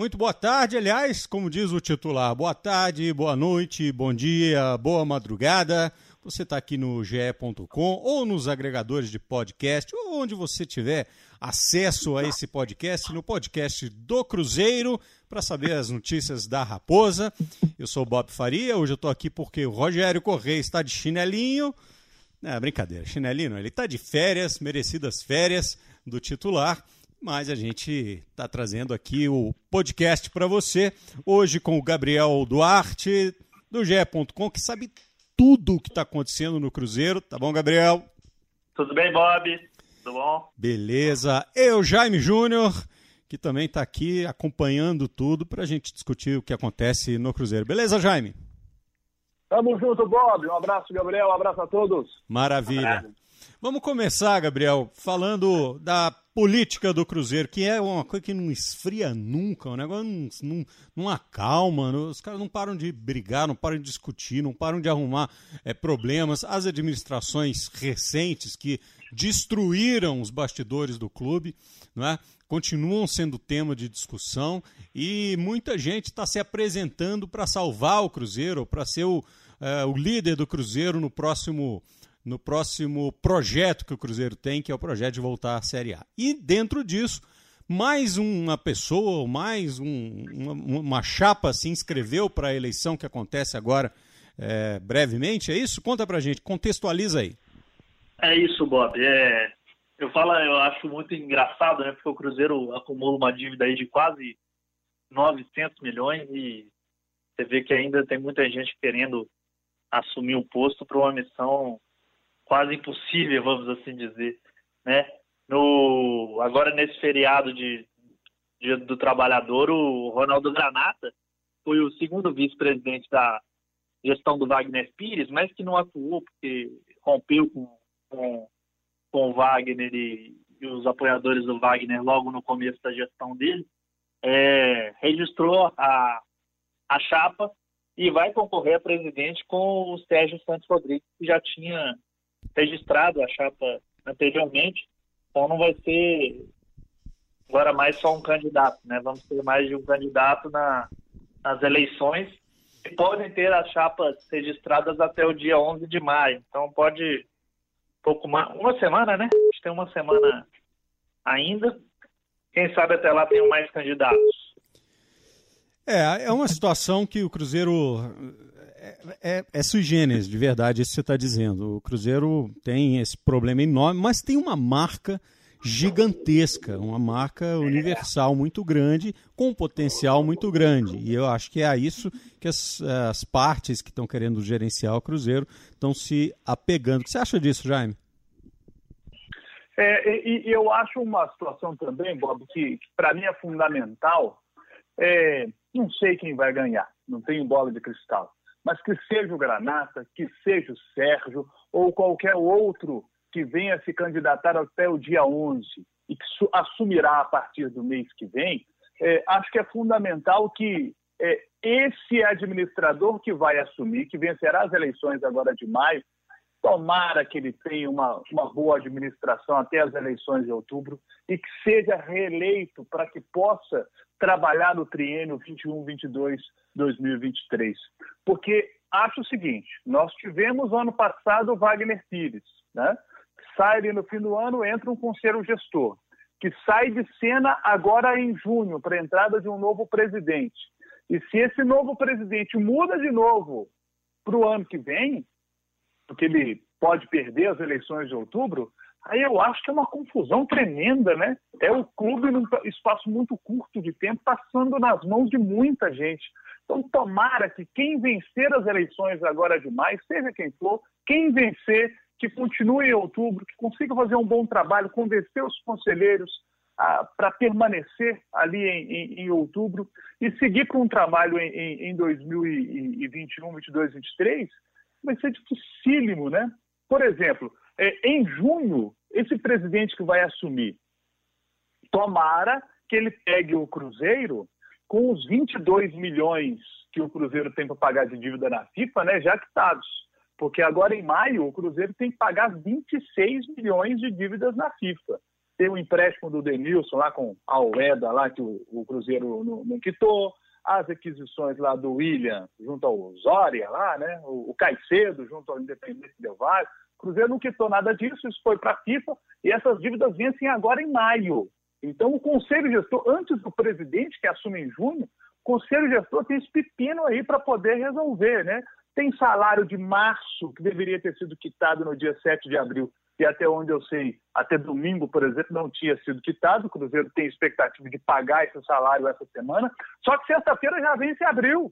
Muito boa tarde, aliás, como diz o titular, boa tarde, boa noite, bom dia, boa madrugada. Você está aqui no ge.com ou nos agregadores de podcast, ou onde você tiver acesso a esse podcast, no podcast do Cruzeiro, para saber as notícias da Raposa. Eu sou o Bob Faria, hoje eu estou aqui porque o Rogério Correia está de chinelinho. É brincadeira, chinelinho, ele está de férias, merecidas férias do titular mas a gente está trazendo aqui o podcast para você, hoje com o Gabriel Duarte, do GE.com, que sabe tudo o que está acontecendo no Cruzeiro. Tá bom, Gabriel? Tudo bem, Bob? Tudo bom? Beleza. Eu, Jaime Júnior, que também está aqui acompanhando tudo para a gente discutir o que acontece no Cruzeiro. Beleza, Jaime? Tamo junto, Bob. Um abraço, Gabriel. Um abraço a todos. Maravilha. Um Vamos começar, Gabriel, falando da política do Cruzeiro, que é uma coisa que não esfria nunca, o negócio não, não, não acalma, não, os caras não param de brigar, não param de discutir, não param de arrumar é, problemas. As administrações recentes que destruíram os bastidores do clube, não é? continuam sendo tema de discussão e muita gente está se apresentando para salvar o Cruzeiro, para ser o, é, o líder do Cruzeiro no próximo no próximo projeto que o Cruzeiro tem, que é o projeto de voltar à Série A. E dentro disso, mais uma pessoa, mais um, uma, uma, chapa se inscreveu para a eleição que acontece agora é, brevemente, é isso? Conta pra gente, contextualiza aí. É isso, Bob. É, eu falo, eu acho muito engraçado, né? Porque o Cruzeiro acumula uma dívida aí de quase 900 milhões e você vê que ainda tem muita gente querendo assumir o posto para uma missão quase impossível, vamos assim dizer, né? No, agora nesse feriado de, de do Trabalhador, o Ronaldo Granata foi o segundo vice-presidente da gestão do Wagner Pires, mas que não atuou porque rompeu com, com, com o Wagner e, e os apoiadores do Wagner logo no começo da gestão dele, é, registrou a, a chapa e vai concorrer a presidente com o Sérgio Santos Rodrigues, que já tinha registrado a chapa anteriormente, então não vai ser agora mais só um candidato, né? Vamos ter mais de um candidato na, nas eleições e podem ter as chapas registradas até o dia 11 de maio. Então pode pouco mais, uma semana, né? A gente tem uma semana ainda. Quem sabe até lá tenham mais candidatos. É, é uma situação que o Cruzeiro é, é, é sui generis, de verdade, isso que você está dizendo. O Cruzeiro tem esse problema enorme, mas tem uma marca gigantesca, uma marca universal muito grande, com um potencial muito grande. E eu acho que é a isso que as, as partes que estão querendo gerenciar o Cruzeiro estão se apegando. O que você acha disso, Jaime? É, e, e, eu acho uma situação também, Bob, que, que para mim é fundamental. É, não sei quem vai ganhar, não tenho bola de cristal mas que seja o Granata, que seja o Sérgio ou qualquer outro que venha se candidatar até o dia 11 e que assumirá a partir do mês que vem, é, acho que é fundamental que é, esse administrador que vai assumir, que vencerá as eleições agora de maio, tomara que ele tenha uma, uma boa administração até as eleições de outubro e que seja reeleito para que possa trabalhar no triênio 21, 22, 2023. Porque acho o seguinte, nós tivemos ano passado o Wagner Pires, né? sai ali no fim do ano, entra um conselho gestor, que sai de cena agora em junho, para a entrada de um novo presidente. E se esse novo presidente muda de novo para o ano que vem, porque ele pode perder as eleições de outubro, Aí eu acho que é uma confusão tremenda, né? É o clube num espaço muito curto de tempo passando nas mãos de muita gente. Então, tomara que quem vencer as eleições agora de maio, seja quem for, quem vencer, que continue em outubro, que consiga fazer um bom trabalho, convencer os conselheiros ah, para permanecer ali em, em, em, outubro e seguir com um trabalho em, em 2021, 2022, 2023, vai ser dificílimo, né? Por exemplo, é, em junho, esse presidente que vai assumir, tomara que ele pegue o Cruzeiro com os 22 milhões que o Cruzeiro tem para pagar de dívida na FIFA, né, já quitados. Porque agora em maio o Cruzeiro tem que pagar 26 milhões de dívidas na FIFA. tem o empréstimo do Denilson lá com a Ueda lá que o, o Cruzeiro não, não, quitou, as aquisições lá do William junto ao Zória lá, né? O, o Caicedo junto ao Independente Del Vale. O Cruzeiro não quitou nada disso, isso foi para a FIFA e essas dívidas vencem agora em maio. Então o Conselho Gestor, antes do presidente que assume em junho, o Conselho Gestor tem esse pepino aí para poder resolver, né? Tem salário de março que deveria ter sido quitado no dia 7 de abril e até onde eu sei, até domingo, por exemplo, não tinha sido quitado. O Cruzeiro tem expectativa de pagar esse salário essa semana. Só que sexta-feira já vem se abril.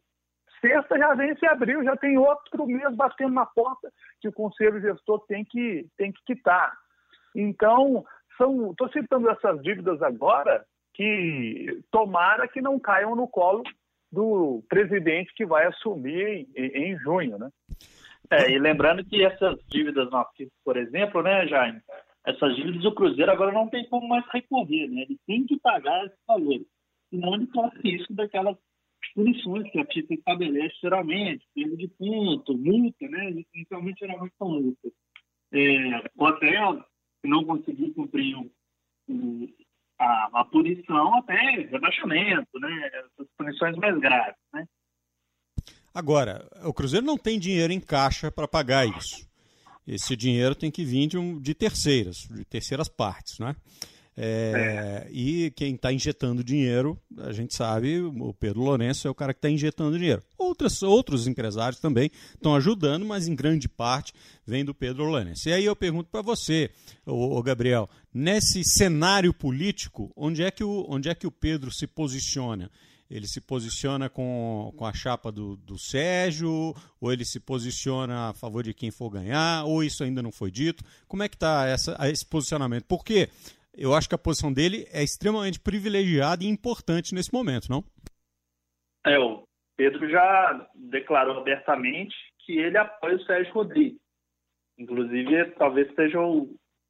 Sexta já vem se abril, já tem outro mês batendo na porta que o conselho gestor tem que, tem que quitar. Então, estou citando essas dívidas agora que tomara que não caiam no colo do presidente que vai assumir em, em junho, né? É, e lembrando que essas dívidas nativas, por exemplo, né, Jaime, essas dívidas do Cruzeiro agora não tem como mais recorrer, né? Ele tem que pagar esse valor. Senão ele corre risco daquelas punições que a FIFA estabelece geralmente, perda de ponto, multa, né? Inicialmente geralmente são multas. É, ou até se não conseguir cumprir o, o, a, a punição, até rebaixamento, né? Essas punições mais graves, né? Agora, o Cruzeiro não tem dinheiro em caixa para pagar isso. Esse dinheiro tem que vir de, um, de terceiras, de terceiras partes, né? É. E quem está injetando dinheiro, a gente sabe, o Pedro Lourenço é o cara que está injetando dinheiro. Outras, outros empresários também estão ajudando, mas em grande parte vem do Pedro Lourenço. E aí eu pergunto para você, o Gabriel, nesse cenário político, onde é que o, onde é que o Pedro se posiciona? Ele se posiciona com, com a chapa do, do Sérgio, ou ele se posiciona a favor de quem for ganhar, ou isso ainda não foi dito? Como é que está esse posicionamento? Porque eu acho que a posição dele é extremamente privilegiada e importante nesse momento, não? É, o Pedro já declarou abertamente que ele apoia o Sérgio Rodrigues. Inclusive, talvez seja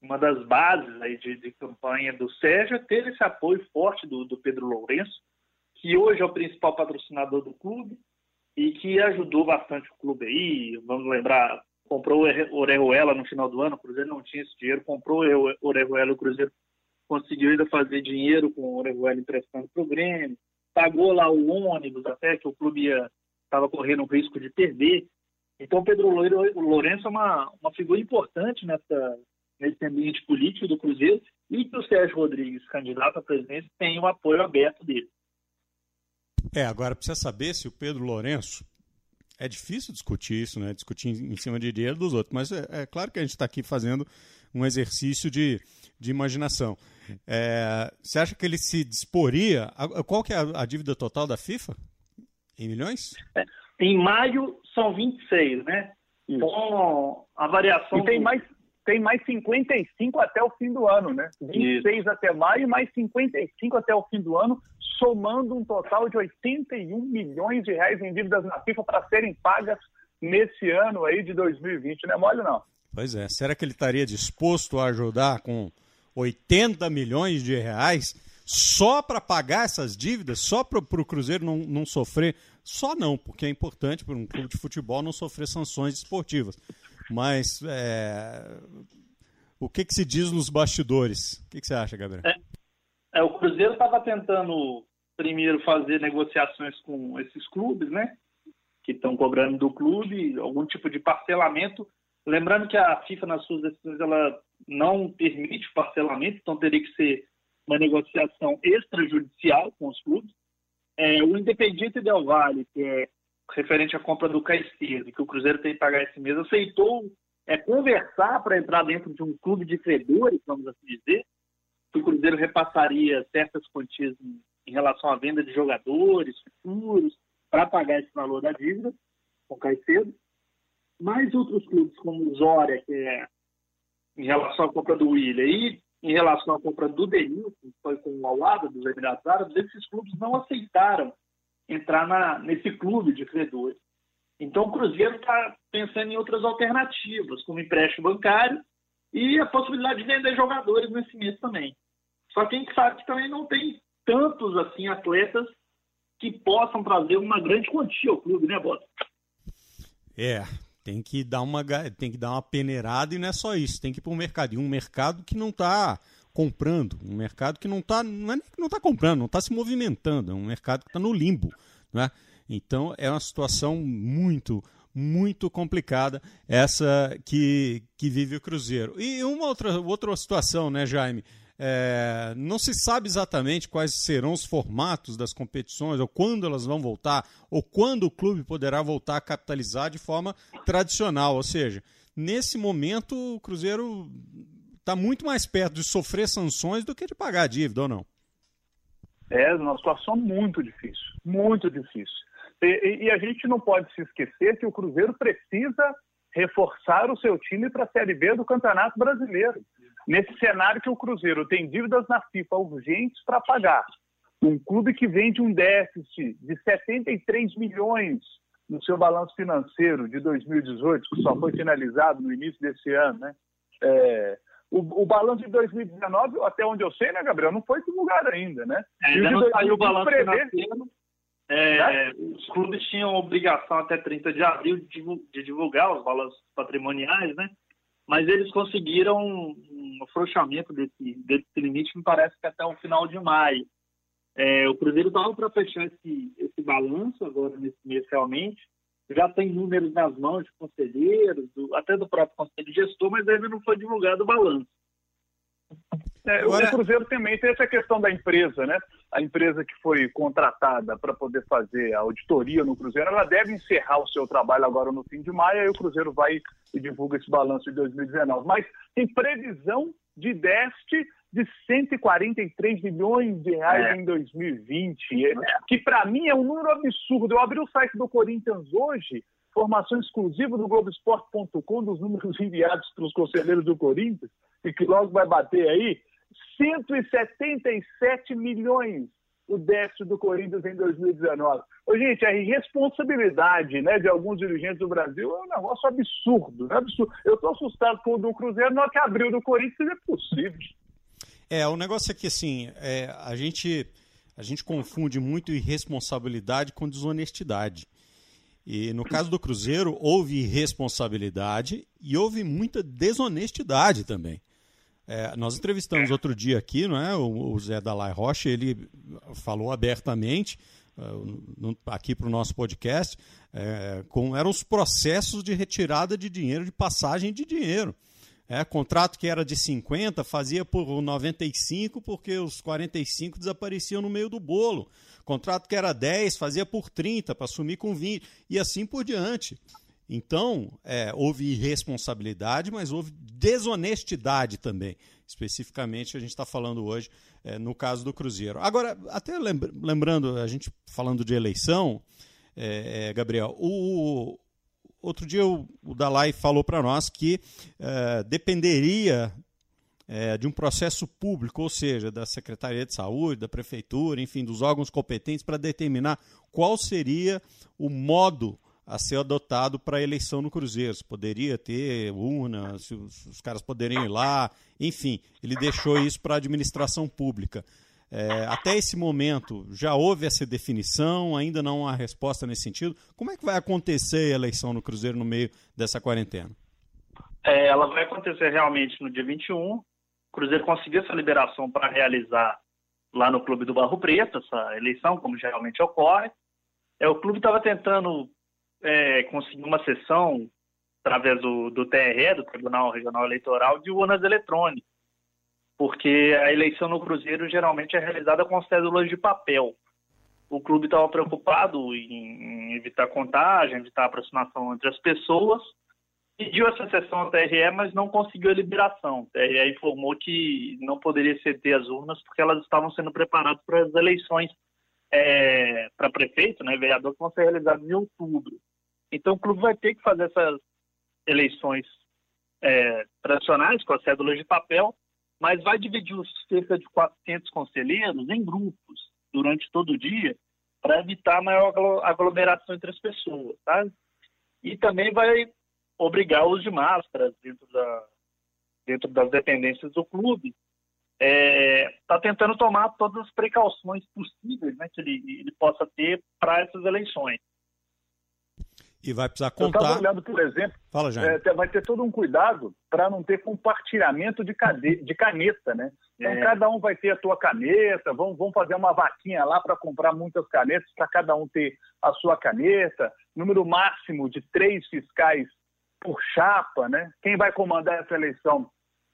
uma das bases aí de, de campanha do Sérgio ter esse apoio forte do, do Pedro Lourenço, que hoje é o principal patrocinador do clube e que ajudou bastante o clube aí. Vamos lembrar, comprou o Orejuela no final do ano, o Cruzeiro não tinha esse dinheiro, comprou o Orejuela, o Cruzeiro conseguiu ainda fazer dinheiro com o Orejuela emprestando para o Grêmio, pagou lá o ônibus até que o clube estava correndo o risco de perder. Então, Pedro Lourenço é uma, uma figura importante nessa, nesse ambiente político do Cruzeiro e que o Sérgio Rodrigues, candidato à presidência, tem o apoio aberto dele. É, agora precisa saber se o Pedro Lourenço. É difícil discutir isso, né? Discutir em cima de dinheiro dos outros, mas é, é claro que a gente está aqui fazendo um exercício de, de imaginação. É, você acha que ele se disporia? Qual que é a, a dívida total da FIFA? Em milhões? É, em maio são 26, né? Com a variação. E tem do... mais tem mais 55 até o fim do ano, né? 26 Isso. até maio, mais 55 até o fim do ano, somando um total de 81 milhões de reais em dívidas na FIFA para serem pagas nesse ano aí de 2020. Não é mole, não. Pois é. Será que ele estaria disposto a ajudar com 80 milhões de reais só para pagar essas dívidas, só para o Cruzeiro não, não sofrer? Só não, porque é importante para um clube de futebol não sofrer sanções esportivas. Mas é... o que, que se diz nos bastidores? O que, que você acha, Gabriel? É, é o Cruzeiro estava tentando primeiro fazer negociações com esses clubes, né? Que estão cobrando do clube algum tipo de parcelamento. Lembrando que a FIFA, nas suas decisões, ela não permite parcelamento, então teria que ser uma negociação extrajudicial com os clubes. É, o Independiente Del Valle, que é referente à compra do Caicedo, que o Cruzeiro tem que pagar esse mês, aceitou é, conversar para entrar dentro de um clube de credores, vamos assim dizer, que o Cruzeiro repassaria certas quantias em, em relação à venda de jogadores futuros para pagar esse valor da dívida com o Caicedo. Mais outros clubes, como o Zória, que é em relação à compra do William, e em relação à compra do Denilson, que foi com o Alada dos Emirados Árabes, esses clubes não aceitaram entrar na, nesse clube de credores. Então o Cruzeiro está pensando em outras alternativas, como empréstimo bancário e a possibilidade de vender jogadores nesse mês também. Só que a gente sabe que também não tem tantos assim atletas que possam trazer uma grande quantia ao clube, né, Bota? É, tem que dar uma tem que dar uma peneirada e não é só isso, tem que ir para o mercado. E um mercado que não está comprando, um mercado que não está não, é não tá comprando, não está se movimentando, é um mercado que está no limbo. Né? Então é uma situação muito, muito complicada essa que, que vive o Cruzeiro. E uma outra, outra situação, né, Jaime? É, não se sabe exatamente quais serão os formatos das competições, ou quando elas vão voltar, ou quando o clube poderá voltar a capitalizar de forma tradicional. Ou seja, nesse momento o Cruzeiro está muito mais perto de sofrer sanções do que de pagar a dívida, ou não? É uma situação muito difícil, muito difícil. E, e, a gente não pode se esquecer que o Cruzeiro precisa reforçar o seu time para a Série B do Campeonato Brasileiro. Nesse cenário que o Cruzeiro tem dívidas na FIFA urgentes para pagar, um clube que vende um déficit de 73 milhões no seu balanço financeiro de 2018, que só foi finalizado no início desse ano, né? É, o, o, balanço de 2019, até onde eu sei, né, Gabriel, não foi divulgado ainda, né? É, ainda não saiu o balanço financeiro. É, os clubes tinham obrigação até 30 de abril de divulgar os balanços patrimoniais, né? Mas eles conseguiram um afrouxamento desse, desse limite, me parece que até o final de maio. É, o Cruzeiro estava para fechar esse, esse balanço agora nesse mês realmente. Já tem números nas mãos de conselheiros, do, até do próprio conselho gestor, mas ainda não foi divulgado o balanço. É, Agora... O Cruzeiro também tem essa questão da empresa, né? A empresa que foi contratada para poder fazer a auditoria no Cruzeiro, ela deve encerrar o seu trabalho agora no fim de maio, aí o Cruzeiro vai e divulga esse balanço de 2019. Mas tem previsão de déficit de 143 milhões de reais é. em 2020, é. que para mim é um número absurdo. Eu abri o site do Corinthians hoje, informação exclusiva do Globoesporte.com dos números enviados pelos conselheiros do Corinthians, e que logo vai bater aí, 177 milhões o déficit do Corinthians em 2019. Ô, gente, a irresponsabilidade né, de alguns dirigentes do Brasil é um negócio absurdo. É absurdo. Eu estou assustado com o do Cruzeiro, não é que abriu do Corinthians é possível. É, o negócio é que assim, é, a, gente, a gente confunde muito irresponsabilidade com desonestidade. E no caso do Cruzeiro, houve irresponsabilidade e houve muita desonestidade também. É, nós entrevistamos outro dia aqui, não é? O, o Zé Dalai Rocha, ele falou abertamente no, aqui para o nosso podcast, é, com, eram os processos de retirada de dinheiro, de passagem de dinheiro. É, contrato que era de 50 fazia por 95 porque os 45 desapareciam no meio do bolo. Contrato que era 10 fazia por 30 para assumir com 20 e assim por diante. Então, é, houve irresponsabilidade, mas houve desonestidade também. Especificamente, a gente está falando hoje é, no caso do Cruzeiro. Agora, até lembrando, a gente falando de eleição, é, é Gabriel, o, outro dia o, o Dalai falou para nós que é, dependeria é, de um processo público, ou seja, da Secretaria de Saúde, da Prefeitura, enfim, dos órgãos competentes para determinar qual seria o modo a ser adotado para a eleição no Cruzeiro. Se poderia ter urna, se os, os, caras poderiam ir lá, enfim, ele deixou isso para a administração pública. É, até esse momento, já houve essa definição, ainda não há resposta nesse sentido. Como é que vai acontecer a eleição no Cruzeiro no meio dessa quarentena? É, ela vai acontecer realmente no dia 21. O Cruzeiro conseguiu essa liberação para realizar lá no Clube do Barro Preto essa eleição, como geralmente ocorre. É, o clube estava tentando é, conseguir uma sessão através do, do TRE, do Tribunal Regional Eleitoral, de urnas eletrônicas, porque a eleição no Cruzeiro geralmente é realizada com cédulas de papel. O clube estava preocupado em evitar contagem, evitar aproximação entre as pessoas, pediu essa sessão ao TRE, mas não conseguiu a liberação. O TRE informou que não poderia ceder as urnas porque elas estavam sendo preparadas para as eleições é, para prefeito, né, vereador, que vão ser realizadas em outubro. Então o clube vai ter que fazer essas eleições é, tradicionais com as cédulas de papel, mas vai dividir os cerca de 400 conselheiros em grupos durante todo o dia para evitar maior aglomeração entre as pessoas, tá? E também vai obrigar o uso de máscaras dentro, da, dentro das dependências do clube. Está é, tá tentando tomar todas as precauções possíveis né, que ele, ele possa ter para essas eleições e vai precisar contar. Eu estava olhando, por exemplo, Fala, é, vai ter todo um cuidado para não ter compartilhamento de, cade... de caneta, né? Então é. cada um vai ter a sua caneta, vamos, vamos fazer uma vaquinha lá para comprar muitas canetas, para cada um ter a sua caneta, número máximo de três fiscais por chapa, né? Quem vai comandar essa eleição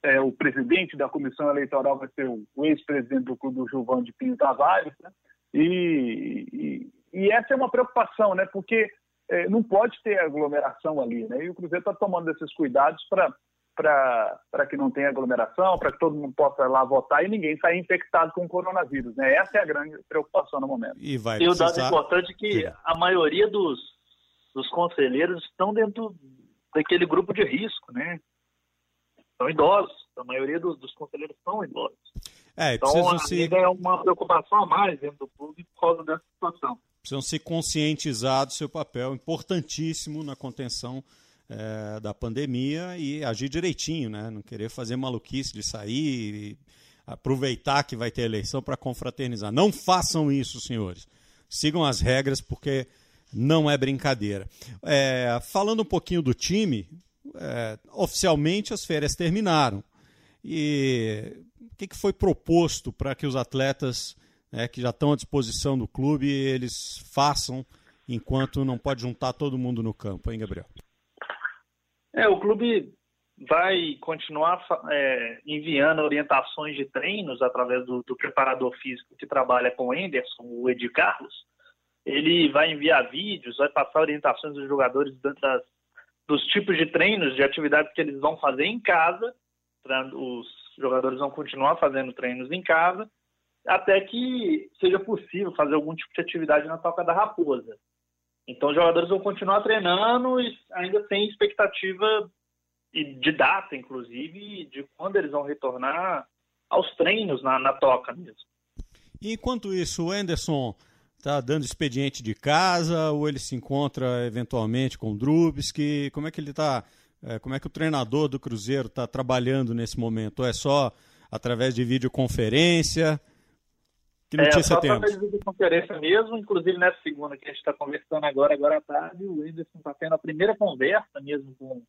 é, o presidente da comissão eleitoral vai ser o, o ex-presidente do clube, o Gilvão de Pinho Tavares, né? e, e, e, essa é uma preocupação, né? Porque é, não pode ter aglomeração ali, né? E o Cruzeiro está tomando esses cuidados para que não tenha aglomeração, para que todo mundo possa lá votar e ninguém saia infectado com o coronavírus, né? Essa é a grande preocupação no momento. E, vai e o dado importante é que a maioria dos, dos conselheiros estão dentro daquele grupo de risco, né? são idosos. A maioria dos, dos conselheiros são idosos. É, então, se... é uma preocupação a mais dentro do clube por causa dessa situação. Precisam se conscientizar do seu papel importantíssimo na contenção é, da pandemia e agir direitinho, né? Não querer fazer maluquice de sair, aproveitar que vai ter eleição para confraternizar. Não façam isso, senhores. Sigam as regras, porque não é brincadeira. É, falando um pouquinho do time, é, oficialmente as férias terminaram. E o que, que foi proposto para que os atletas né, que já estão à disposição do clube eles façam enquanto não pode juntar todo mundo no campo, hein, Gabriel? É, o clube vai continuar é, enviando orientações de treinos através do, do, preparador físico que trabalha com o Anderson, o Ed Carlos. Ele vai enviar vídeos, vai passar orientações dos jogadores das, dos tipos de treinos, de atividades que eles vão fazer em casa. Os jogadores vão continuar fazendo treinos em casa, até que seja possível fazer algum tipo de atividade na Toca da Raposa. Então, os jogadores vão continuar treinando e ainda tem expectativa de data, inclusive, de quando eles vão retornar aos treinos na, na Toca mesmo. E enquanto isso, o Anderson está dando expediente de casa ou ele se encontra eventualmente com o Drubsky? Como é que ele está? É, como é que o treinador do Cruzeiro está trabalhando nesse momento? Ou é só através de videoconferência? Que notícia é, só temos? através de videoconferência mesmo, inclusive nessa segunda que a gente está conversando agora, agora à tarde, o Anderson está tendo a primeira conversa mesmo com,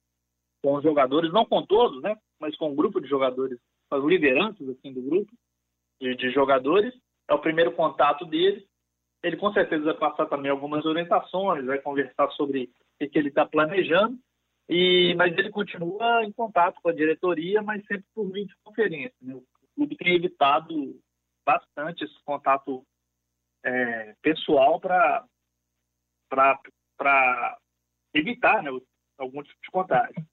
com os jogadores, não com todos, né? Mas com um grupo de jogadores, com as lideranças assim, do grupo de, de jogadores. É o primeiro contato deles ele com certeza vai passar também algumas orientações, vai conversar sobre o que ele está planejando, e, mas ele continua em contato com a diretoria, mas sempre por videoconferência. Né? O clube tem evitado bastante esse contato é, pessoal para evitar né, algum tipo de contágio.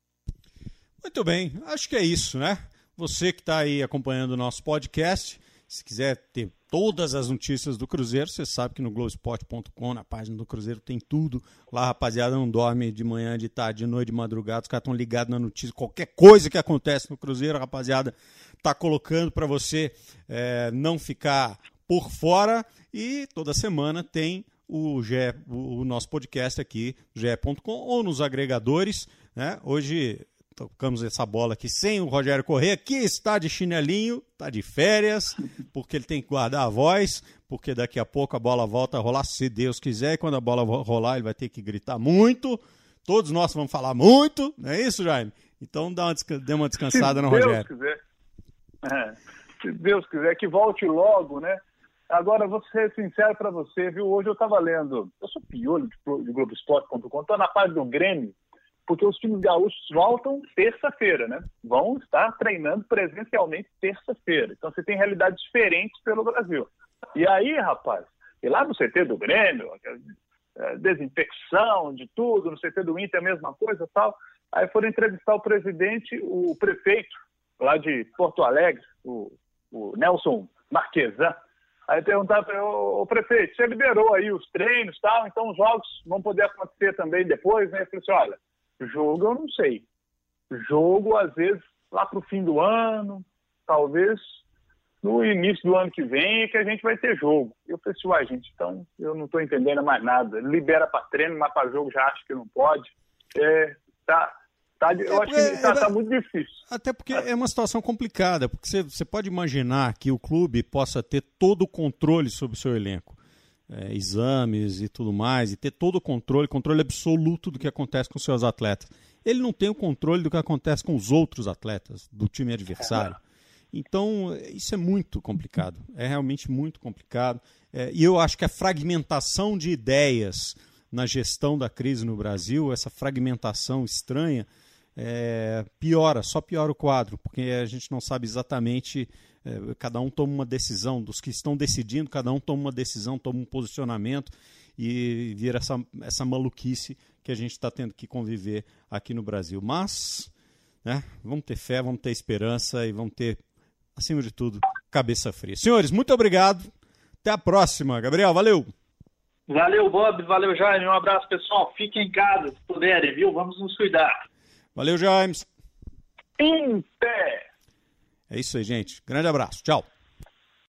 Muito bem, acho que é isso, né? Você que está aí acompanhando o nosso podcast, se quiser ter todas as notícias do Cruzeiro, você sabe que no Globoesporte.com, na página do Cruzeiro, tem tudo. Lá, rapaziada, não dorme de manhã, de tarde, de noite, de madrugada. Os caras estão ligados na notícia. Qualquer coisa que acontece no Cruzeiro, rapaziada, tá colocando para você é, não ficar por fora. E toda semana tem o, GE, o nosso podcast aqui, ge.com, ou nos agregadores. Né? Hoje tocamos essa bola aqui sem o Rogério Corrêa, que está de chinelinho, está de férias, porque ele tem que guardar a voz, porque daqui a pouco a bola volta a rolar, se Deus quiser, e quando a bola rolar ele vai ter que gritar muito, todos nós vamos falar muito, não é isso, Jaime? Então dá uma, dê uma descansada se no Deus Rogério. Quiser. Se Deus quiser, que volte logo, né? Agora, vou ser sincero para você, viu? Hoje eu estava lendo, eu sou piolho de, de Globoesporte.com, estou na página do Grêmio, porque os times gaúchos voltam terça-feira, né? Vão estar treinando presencialmente terça-feira. Então você tem realidades diferentes pelo Brasil. E aí, rapaz, e lá no CT do Grêmio, é, desinfecção de tudo, no CT do Inter a mesma coisa tal. Aí foram entrevistar o presidente, o prefeito lá de Porto Alegre, o, o Nelson Marquesan. Aí perguntaram para o prefeito, você liberou aí os treinos tal, então os jogos vão poder acontecer também depois, né? Eu falei assim, olha, Jogo eu não sei. Jogo, às vezes, lá para o fim do ano, talvez no início do ano que vem, que a gente vai ter jogo. Eu falei assim, uai, gente, então eu não estou entendendo mais nada. Libera para treino, mas para jogo já acho que não pode. É, tá, tá, eu é, acho que está é, tá muito difícil. Até porque é uma situação complicada, porque você, você pode imaginar que o clube possa ter todo o controle sobre o seu elenco é, exames e tudo mais, e ter todo o controle, controle absoluto do que acontece com seus atletas. Ele não tem o controle do que acontece com os outros atletas do time adversário. Então, isso é muito complicado, é realmente muito complicado. É, e eu acho que a fragmentação de ideias na gestão da crise no Brasil, essa fragmentação estranha, é, piora, só piora o quadro, porque a gente não sabe exatamente. É, cada um toma uma decisão, dos que estão decidindo, cada um toma uma decisão, toma um posicionamento e vira essa, essa maluquice que a gente está tendo que conviver aqui no Brasil. Mas, né, vamos ter fé, vamos ter esperança e vamos ter, acima de tudo, cabeça fria. Senhores, muito obrigado. Até a próxima. Gabriel, valeu. Valeu, Bob. Valeu, Jaime. Um abraço, pessoal. Fiquem em casa, se puderem, viu? Vamos nos cuidar. Valeu, James. Em pé. É isso aí, gente. Grande abraço. Tchau.